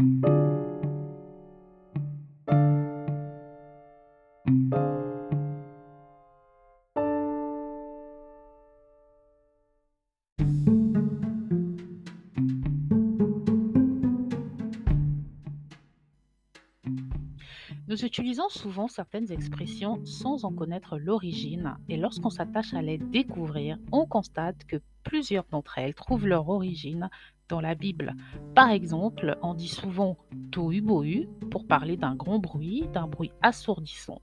Nous utilisons souvent certaines expressions sans en connaître l'origine et lorsqu'on s'attache à les découvrir, on constate que plusieurs d'entre elles trouvent leur origine dans la Bible. Par exemple, on dit souvent tohu bohu pour parler d'un grand bruit, d'un bruit assourdissant.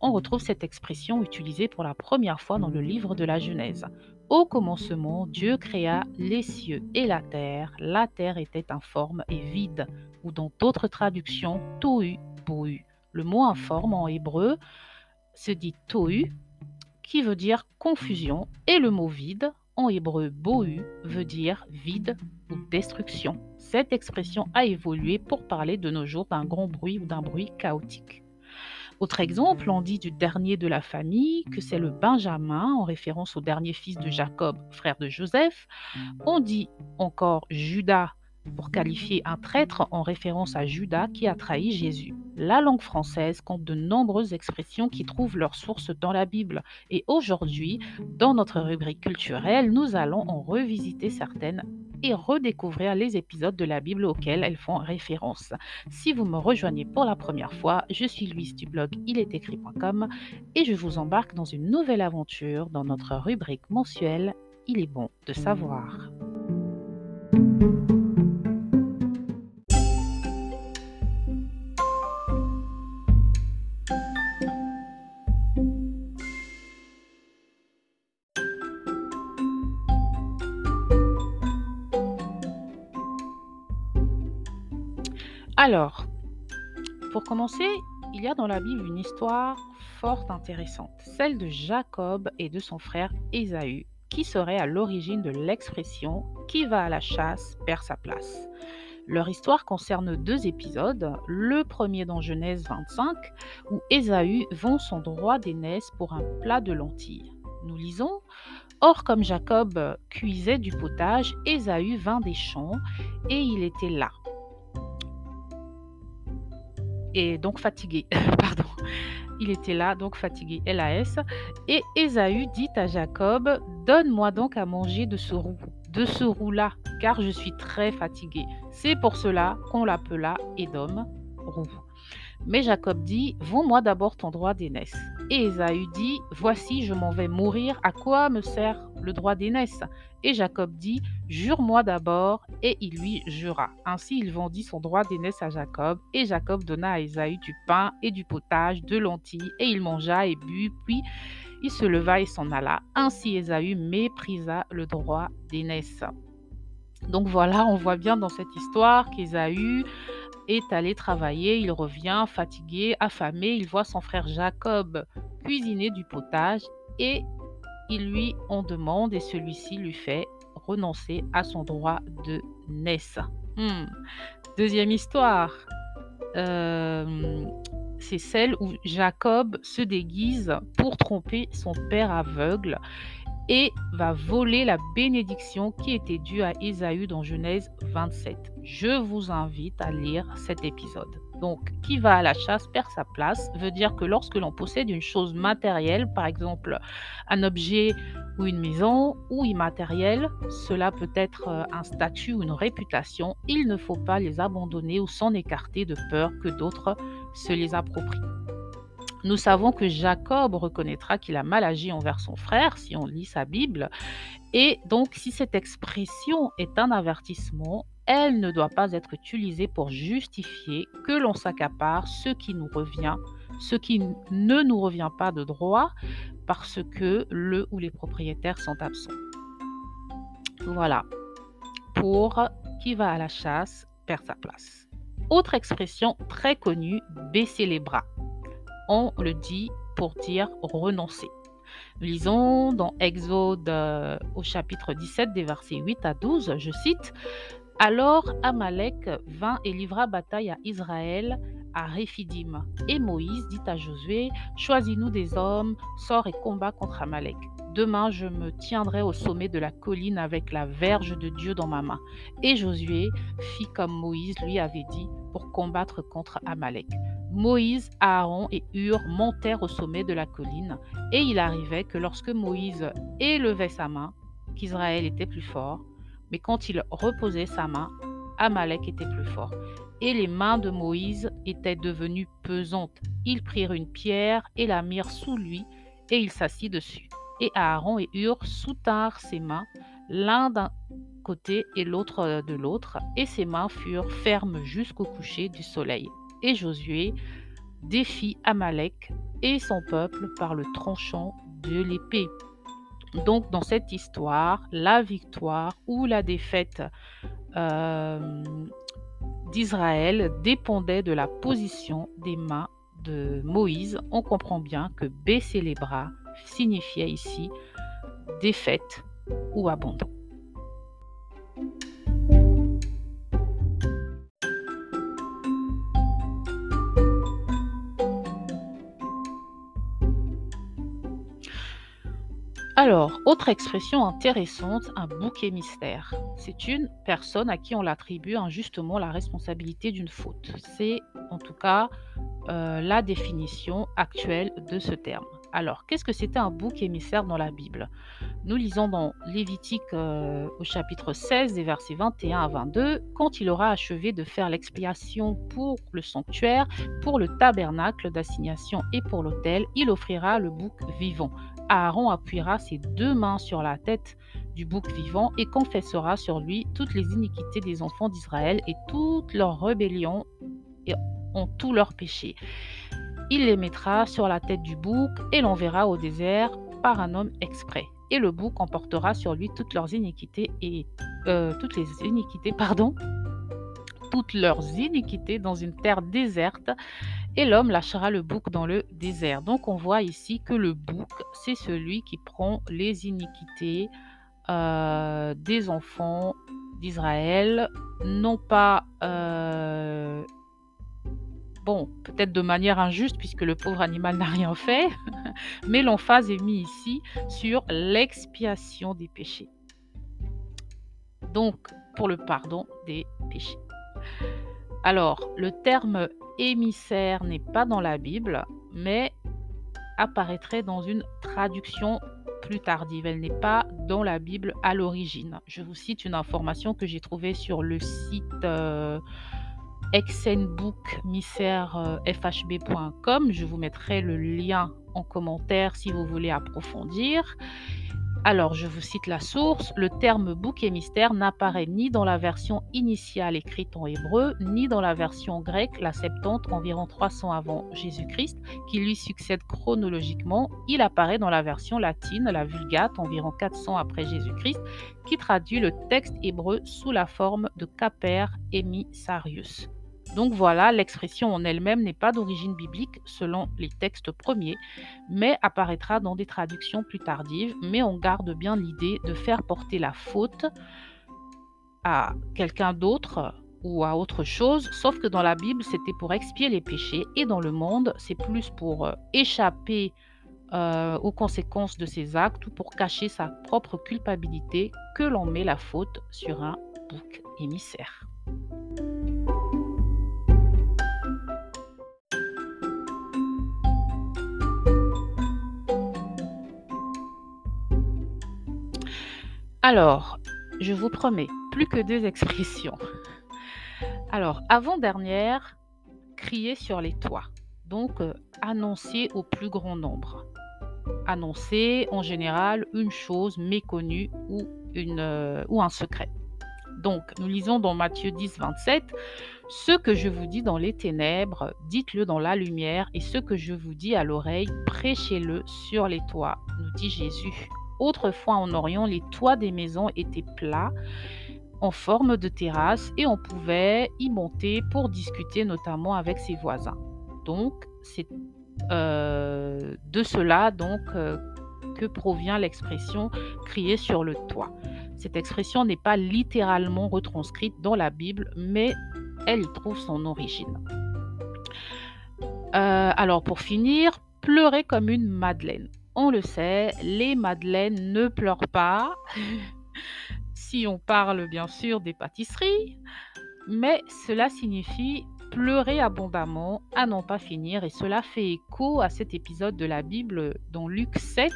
On retrouve cette expression utilisée pour la première fois dans le livre de la Genèse. Au commencement, Dieu créa les cieux et la terre. La terre était informe et vide, ou dans d'autres traductions, tohu bohu. Le mot informe en hébreu se dit tohu, qui veut dire confusion, et le mot vide en hébreu bohu veut dire vide ou destruction. Cette expression a évolué pour parler de nos jours d'un grand bruit ou d'un bruit chaotique. Autre exemple, on dit du dernier de la famille que c'est le Benjamin, en référence au dernier fils de Jacob, frère de Joseph. On dit encore Judas pour qualifier un traître en référence à Judas qui a trahi Jésus. La langue française compte de nombreuses expressions qui trouvent leur source dans la Bible. Et aujourd'hui, dans notre rubrique culturelle, nous allons en revisiter certaines et redécouvrir les épisodes de la Bible auxquels elles font référence. Si vous me rejoignez pour la première fois, je suis Louise du blog ilestécrit.com et je vous embarque dans une nouvelle aventure dans notre rubrique mensuelle Il est bon de savoir. Alors, pour commencer, il y a dans la Bible une histoire fort intéressante, celle de Jacob et de son frère Ésaü, qui serait à l'origine de l'expression qui va à la chasse perd sa place. Leur histoire concerne deux épisodes. Le premier dans Genèse 25, où Ésaü vend son droit d'aînesse pour un plat de lentilles. Nous lisons Or, comme Jacob cuisait du potage, Ésaü vint des champs et il était là et donc fatigué. Pardon. Il était là, donc fatigué, LAS. Et Ésaü dit à Jacob, Donne-moi donc à manger de ce roux, de ce roux-là, car je suis très fatigué. C'est pour cela qu'on l'appela Édom, roux. Mais Jacob dit, Vends-moi d'abord ton droit d'aînesse. Et Ésaü dit, Voici, je m'en vais mourir, à quoi me sert le droit d'aînesse? Et Jacob dit, Jure-moi d'abord, et il lui jura. Ainsi il vendit son droit d'aînesse à Jacob, et Jacob donna à Ésaü du pain et du potage, de lentilles, et il mangea et but, puis il se leva et s'en alla. Ainsi Ésaü méprisa le droit d'aînesse. Donc voilà, on voit bien dans cette histoire qu'Ésaü est allé travailler, il revient fatigué, affamé, il voit son frère Jacob cuisiner du potage et il lui en demande et celui-ci lui fait renoncer à son droit de naissance. Hmm. Deuxième histoire, euh, c'est celle où Jacob se déguise pour tromper son père aveugle et va voler la bénédiction qui était due à Ésaü dans Genèse 27. Je vous invite à lire cet épisode. Donc, qui va à la chasse perd sa place veut dire que lorsque l'on possède une chose matérielle, par exemple un objet ou une maison, ou immatérielle, cela peut être euh, un statut ou une réputation, il ne faut pas les abandonner ou s'en écarter de peur que d'autres se les approprient. Nous savons que Jacob reconnaîtra qu'il a mal agi envers son frère si on lit sa Bible. Et donc, si cette expression est un avertissement, elle ne doit pas être utilisée pour justifier que l'on s'accapare ce qui nous revient, ce qui ne nous revient pas de droit parce que le ou les propriétaires sont absents. Voilà. Pour qui va à la chasse perd sa place. Autre expression très connue, baisser les bras on le dit pour dire renoncer. Lisons dans Exode euh, au chapitre 17 des versets 8 à 12, je cite, Alors Amalek vint et livra bataille à Israël à Réphidim. Et Moïse dit à Josué, Choisis-nous des hommes, sors et combat contre Amalek. Demain, je me tiendrai au sommet de la colline avec la verge de Dieu dans ma main. Et Josué fit comme Moïse lui avait dit pour combattre contre Amalek. Moïse, Aaron et Hur montèrent au sommet de la colline, et il arrivait que lorsque Moïse élevait sa main, qu'Israël était plus fort, mais quand il reposait sa main, Amalek était plus fort. Et les mains de Moïse étaient devenues pesantes. Ils prirent une pierre et la mirent sous lui, et il s'assit dessus. Et Aaron et Hur soutinrent ses mains, l'un d'un côté et l'autre de l'autre, et ses mains furent fermes jusqu'au coucher du soleil. Et Josué défit Amalek et son peuple par le tranchant de l'épée. Donc dans cette histoire, la victoire ou la défaite euh, d'Israël dépendait de la position des mains de Moïse. On comprend bien que baisser les bras signifiait ici défaite ou abandon. Alors, autre expression intéressante, un bouc mystère. C'est une personne à qui on l'attribue injustement la responsabilité d'une faute. C'est en tout cas euh, la définition actuelle de ce terme. Alors, qu'est-ce que c'était un bouc émissaire dans la Bible? Nous lisons dans Lévitique euh, au chapitre 16, des versets 21 à 22, quand il aura achevé de faire l'expiation pour le sanctuaire, pour le tabernacle d'assignation et pour l'autel, il offrira le bouc vivant. Aaron appuiera ses deux mains sur la tête du bouc vivant et confessera sur lui toutes les iniquités des enfants d'Israël et toutes leurs rébellions et en tous leurs péchés. Il les mettra sur la tête du bouc et l'enverra au désert par un homme exprès. Et le bouc emportera sur lui toutes leurs iniquités et euh, toutes les iniquités, pardon, toutes leurs iniquités dans une terre déserte et l'homme lâchera le bouc dans le désert. Donc on voit ici que le bouc, c'est celui qui prend les iniquités euh, des enfants d'Israël, non pas, euh, bon, peut-être de manière injuste puisque le pauvre animal n'a rien fait, mais l'emphase est mise ici sur l'expiation des péchés. Donc, pour le pardon des péchés. Alors, le terme émissaire n'est pas dans la Bible, mais apparaîtrait dans une traduction plus tardive. Elle n'est pas dans la Bible à l'origine. Je vous cite une information que j'ai trouvée sur le site euh, exenbookmissairefhb.com. Je vous mettrai le lien en commentaire si vous voulez approfondir. Alors, je vous cite la source. Le terme bouc et mystère n'apparaît ni dans la version initiale écrite en hébreu, ni dans la version grecque, la Septante, environ 300 avant Jésus-Christ, qui lui succède chronologiquement. Il apparaît dans la version latine, la Vulgate, environ 400 après Jésus-Christ, qui traduit le texte hébreu sous la forme de Caper Emissarius. Donc voilà, l'expression en elle-même n'est pas d'origine biblique selon les textes premiers, mais apparaîtra dans des traductions plus tardives, mais on garde bien l'idée de faire porter la faute à quelqu'un d'autre ou à autre chose, sauf que dans la Bible, c'était pour expier les péchés, et dans le monde, c'est plus pour euh, échapper euh, aux conséquences de ses actes ou pour cacher sa propre culpabilité que l'on met la faute sur un bouc émissaire. Alors, je vous promets, plus que deux expressions. Alors, avant-dernière, crier sur les toits. Donc, euh, annoncer au plus grand nombre. Annoncer en général une chose méconnue ou, euh, ou un secret. Donc, nous lisons dans Matthieu 10, 27, Ce que je vous dis dans les ténèbres, dites-le dans la lumière, et ce que je vous dis à l'oreille, prêchez-le sur les toits, nous dit Jésus. Autrefois en Orient, les toits des maisons étaient plats en forme de terrasse et on pouvait y monter pour discuter notamment avec ses voisins. Donc c'est euh, de cela donc euh, que provient l'expression crier sur le toit. Cette expression n'est pas littéralement retranscrite dans la Bible, mais elle y trouve son origine. Euh, alors pour finir, pleurer comme une madeleine. On le sait, les madeleines ne pleurent pas. si on parle bien sûr des pâtisseries, mais cela signifie pleurer abondamment à n'en pas finir et cela fait écho à cet épisode de la Bible dans Luc 7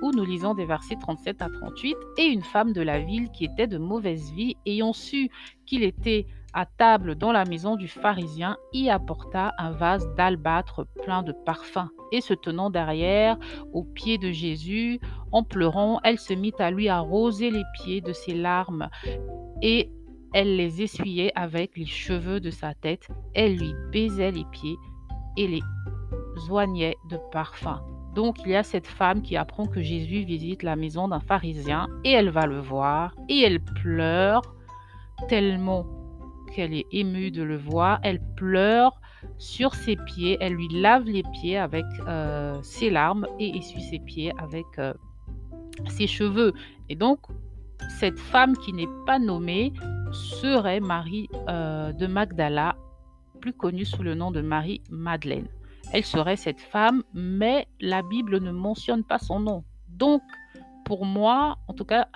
où nous lisons des versets 37 à 38 et une femme de la ville qui était de mauvaise vie ayant su qu'il était à table dans la maison du pharisien y apporta un vase d'albâtre plein de parfums. Et se tenant derrière aux pieds de Jésus en pleurant elle se mit à lui arroser les pieds de ses larmes et elle les essuyait avec les cheveux de sa tête, elle lui baisait les pieds et les oignait de parfum. Donc il y a cette femme qui apprend que Jésus visite la maison d'un pharisien et elle va le voir et elle pleure tellement qu'elle est émue de le voir. Elle pleure sur ses pieds, elle lui lave les pieds avec euh, ses larmes et essuie ses pieds avec euh, ses cheveux. Et donc cette femme qui n'est pas nommée serait Marie euh, de Magdala, plus connue sous le nom de Marie Madeleine. Elle serait cette femme, mais la Bible ne mentionne pas son nom. Donc, pour moi, en tout cas,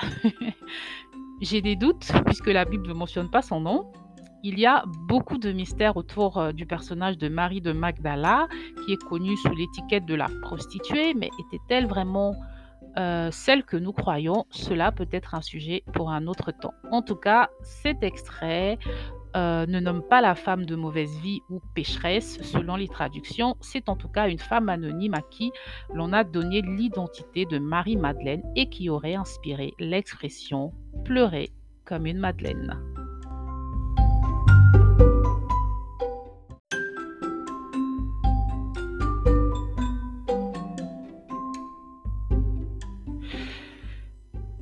j'ai des doutes, puisque la Bible ne mentionne pas son nom. Il y a beaucoup de mystères autour euh, du personnage de Marie de Magdala, qui est connue sous l'étiquette de la prostituée, mais était-elle vraiment euh, celle que nous croyons, cela peut être un sujet pour un autre temps. En tout cas, cet extrait euh, ne nomme pas la femme de mauvaise vie ou pécheresse selon les traductions. C'est en tout cas une femme anonyme à qui l'on a donné l'identité de Marie-Madeleine et qui aurait inspiré l'expression pleurer comme une Madeleine.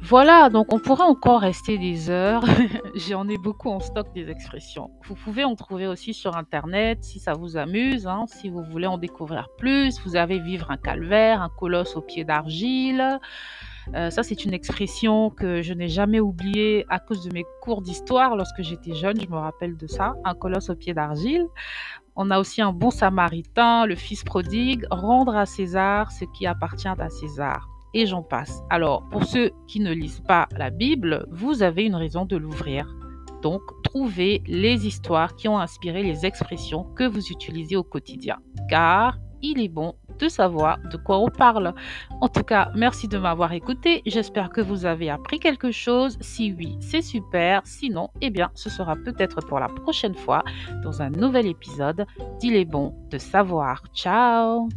Voilà, donc on pourrait encore rester des heures. J'en ai beaucoup en stock des expressions. Vous pouvez en trouver aussi sur Internet si ça vous amuse, hein, si vous voulez en découvrir plus. Vous avez vivre un calvaire, un colosse au pied d'argile. Euh, ça, c'est une expression que je n'ai jamais oubliée à cause de mes cours d'histoire lorsque j'étais jeune. Je me rappelle de ça, un colosse au pied d'argile. On a aussi un bon samaritain, le fils prodigue, rendre à César ce qui appartient à César et j'en passe. Alors, pour ceux qui ne lisent pas la Bible, vous avez une raison de l'ouvrir. Donc, trouvez les histoires qui ont inspiré les expressions que vous utilisez au quotidien. Car il est bon de savoir de quoi on parle. En tout cas, merci de m'avoir écouté. J'espère que vous avez appris quelque chose. Si oui, c'est super. Sinon, eh bien, ce sera peut-être pour la prochaine fois dans un nouvel épisode d'Il est bon de savoir. Ciao